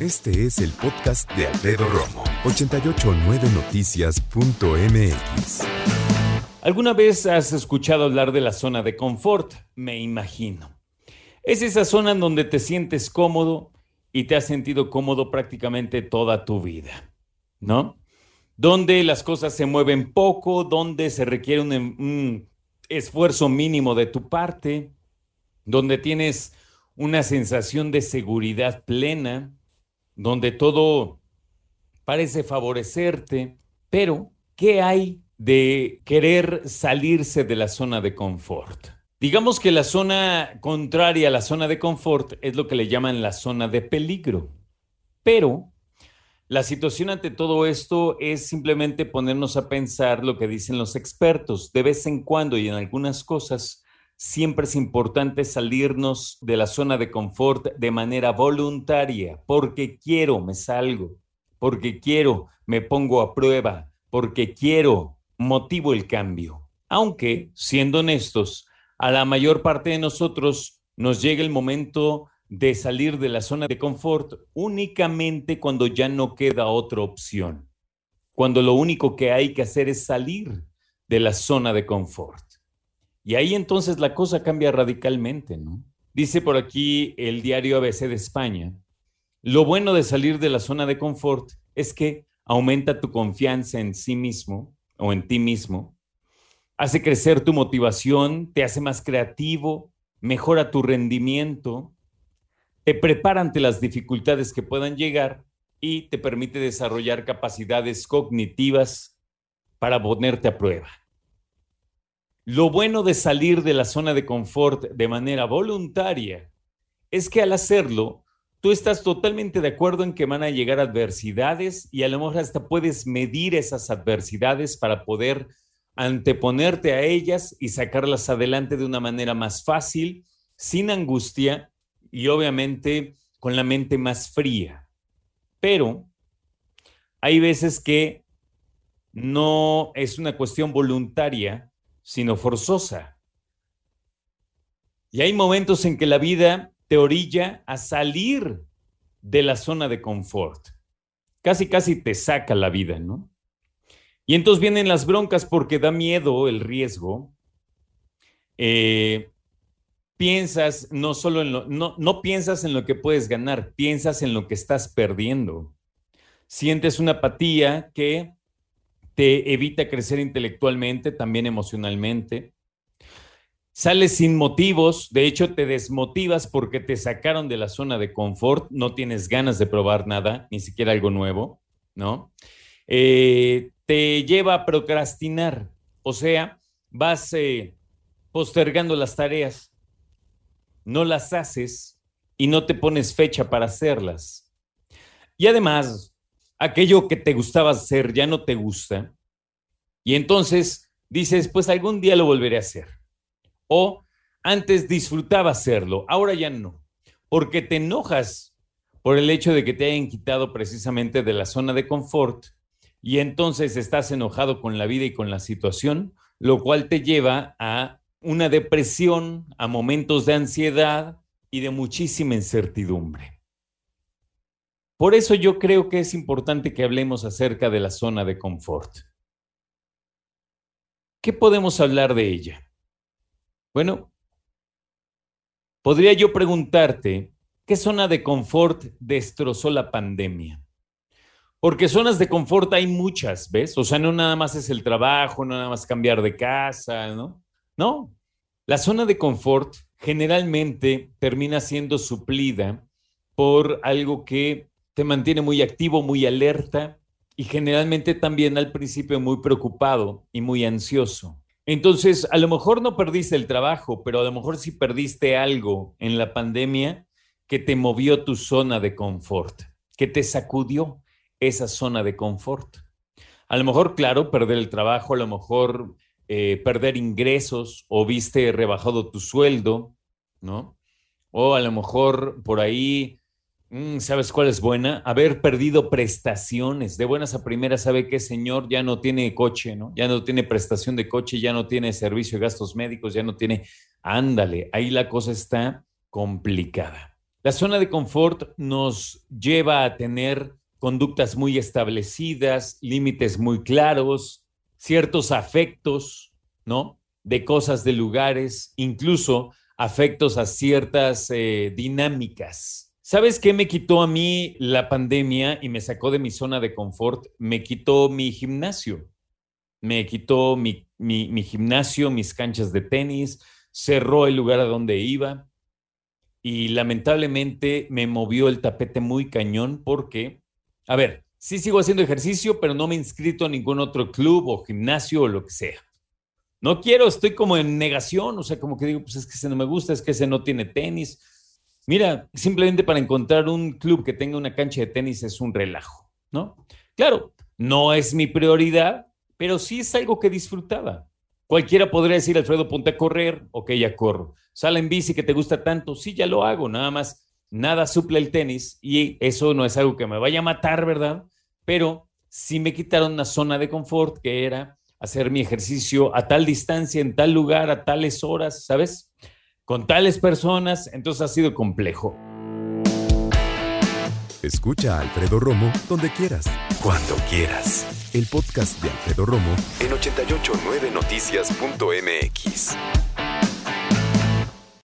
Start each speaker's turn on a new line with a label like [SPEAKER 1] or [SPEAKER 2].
[SPEAKER 1] Este es el podcast de Alfredo Romo, 889noticias.mx.
[SPEAKER 2] ¿Alguna vez has escuchado hablar de la zona de confort? Me imagino. Es esa zona en donde te sientes cómodo y te has sentido cómodo prácticamente toda tu vida, ¿no? Donde las cosas se mueven poco, donde se requiere un, un esfuerzo mínimo de tu parte, donde tienes una sensación de seguridad plena, donde todo parece favorecerte, pero ¿qué hay de querer salirse de la zona de confort? Digamos que la zona contraria a la zona de confort es lo que le llaman la zona de peligro, pero la situación ante todo esto es simplemente ponernos a pensar lo que dicen los expertos. De vez en cuando y en algunas cosas, siempre es importante salirnos de la zona de confort de manera voluntaria, porque quiero, me salgo, porque quiero, me pongo a prueba, porque quiero, motivo el cambio. Aunque, siendo honestos, a la mayor parte de nosotros nos llega el momento de salir de la zona de confort únicamente cuando ya no queda otra opción, cuando lo único que hay que hacer es salir de la zona de confort. Y ahí entonces la cosa cambia radicalmente, ¿no? Dice por aquí el diario ABC de España, lo bueno de salir de la zona de confort es que aumenta tu confianza en sí mismo o en ti mismo, hace crecer tu motivación, te hace más creativo, mejora tu rendimiento, te prepara ante las dificultades que puedan llegar y te permite desarrollar capacidades cognitivas para ponerte a prueba. Lo bueno de salir de la zona de confort de manera voluntaria es que al hacerlo, tú estás totalmente de acuerdo en que van a llegar adversidades y a lo mejor hasta puedes medir esas adversidades para poder anteponerte a ellas y sacarlas adelante de una manera más fácil, sin angustia y obviamente con la mente más fría. Pero hay veces que no es una cuestión voluntaria, sino forzosa. Y hay momentos en que la vida te orilla a salir de la zona de confort. Casi, casi te saca la vida, ¿no? Y entonces vienen las broncas porque da miedo el riesgo. Eh, piensas no solo en lo, no, no piensas en lo que puedes ganar, piensas en lo que estás perdiendo. Sientes una apatía que te evita crecer intelectualmente, también emocionalmente. Sales sin motivos, de hecho te desmotivas porque te sacaron de la zona de confort, no tienes ganas de probar nada, ni siquiera algo nuevo, ¿no? Eh, te lleva a procrastinar, o sea, vas eh, postergando las tareas, no las haces y no te pones fecha para hacerlas. Y además, aquello que te gustaba hacer ya no te gusta. Y entonces dices, pues algún día lo volveré a hacer. O antes disfrutaba hacerlo, ahora ya no, porque te enojas por el hecho de que te hayan quitado precisamente de la zona de confort y entonces estás enojado con la vida y con la situación, lo cual te lleva a una depresión, a momentos de ansiedad y de muchísima incertidumbre. Por eso yo creo que es importante que hablemos acerca de la zona de confort. ¿Qué podemos hablar de ella? Bueno, podría yo preguntarte, ¿qué zona de confort destrozó la pandemia? Porque zonas de confort hay muchas, ¿ves? O sea, no nada más es el trabajo, no nada más cambiar de casa, ¿no? No, la zona de confort generalmente termina siendo suplida por algo que te mantiene muy activo, muy alerta y generalmente también al principio muy preocupado y muy ansioso. Entonces, a lo mejor no perdiste el trabajo, pero a lo mejor sí perdiste algo en la pandemia que te movió tu zona de confort, que te sacudió esa zona de confort. A lo mejor, claro, perder el trabajo, a lo mejor eh, perder ingresos o viste rebajado tu sueldo, ¿no? O a lo mejor por ahí Mm, ¿Sabes cuál es buena? Haber perdido prestaciones. De buenas a primeras sabe que señor ya no tiene coche, ¿no? Ya no tiene prestación de coche, ya no tiene servicio de gastos médicos, ya no tiene... Ándale, ahí la cosa está complicada. La zona de confort nos lleva a tener conductas muy establecidas, límites muy claros, ciertos afectos, ¿no? De cosas, de lugares, incluso afectos a ciertas eh, dinámicas. ¿Sabes qué me quitó a mí la pandemia y me sacó de mi zona de confort? Me quitó mi gimnasio. Me quitó mi, gimnasio, mis canchas de tenis, cerró el lugar a donde iba y lamentablemente me movió el tapete muy cañón porque, a ver, sí sigo haciendo ejercicio, pero no me he inscrito a ningún otro club o gimnasio o lo que sea. No quiero, estoy como en negación, o sea, como que digo, pues es que ese no me gusta, es que ese no tiene tenis. Mira, simplemente para encontrar un club que tenga una cancha de tenis es un relajo, ¿no? Claro, no es mi prioridad, pero sí es algo que disfrutaba. Cualquiera podría decir, Alfredo, ponte a correr, ok, ya corro. Sale en bici que te gusta tanto, sí, ya lo hago, nada más, nada suple el tenis y eso no es algo que me vaya a matar, ¿verdad? Pero sí me quitaron una zona de confort que era hacer mi ejercicio a tal distancia, en tal lugar, a tales horas, ¿sabes? Con tales personas, entonces ha sido complejo.
[SPEAKER 1] Escucha a Alfredo Romo donde quieras. Cuando quieras. El podcast de Alfredo Romo en 889noticias.mx.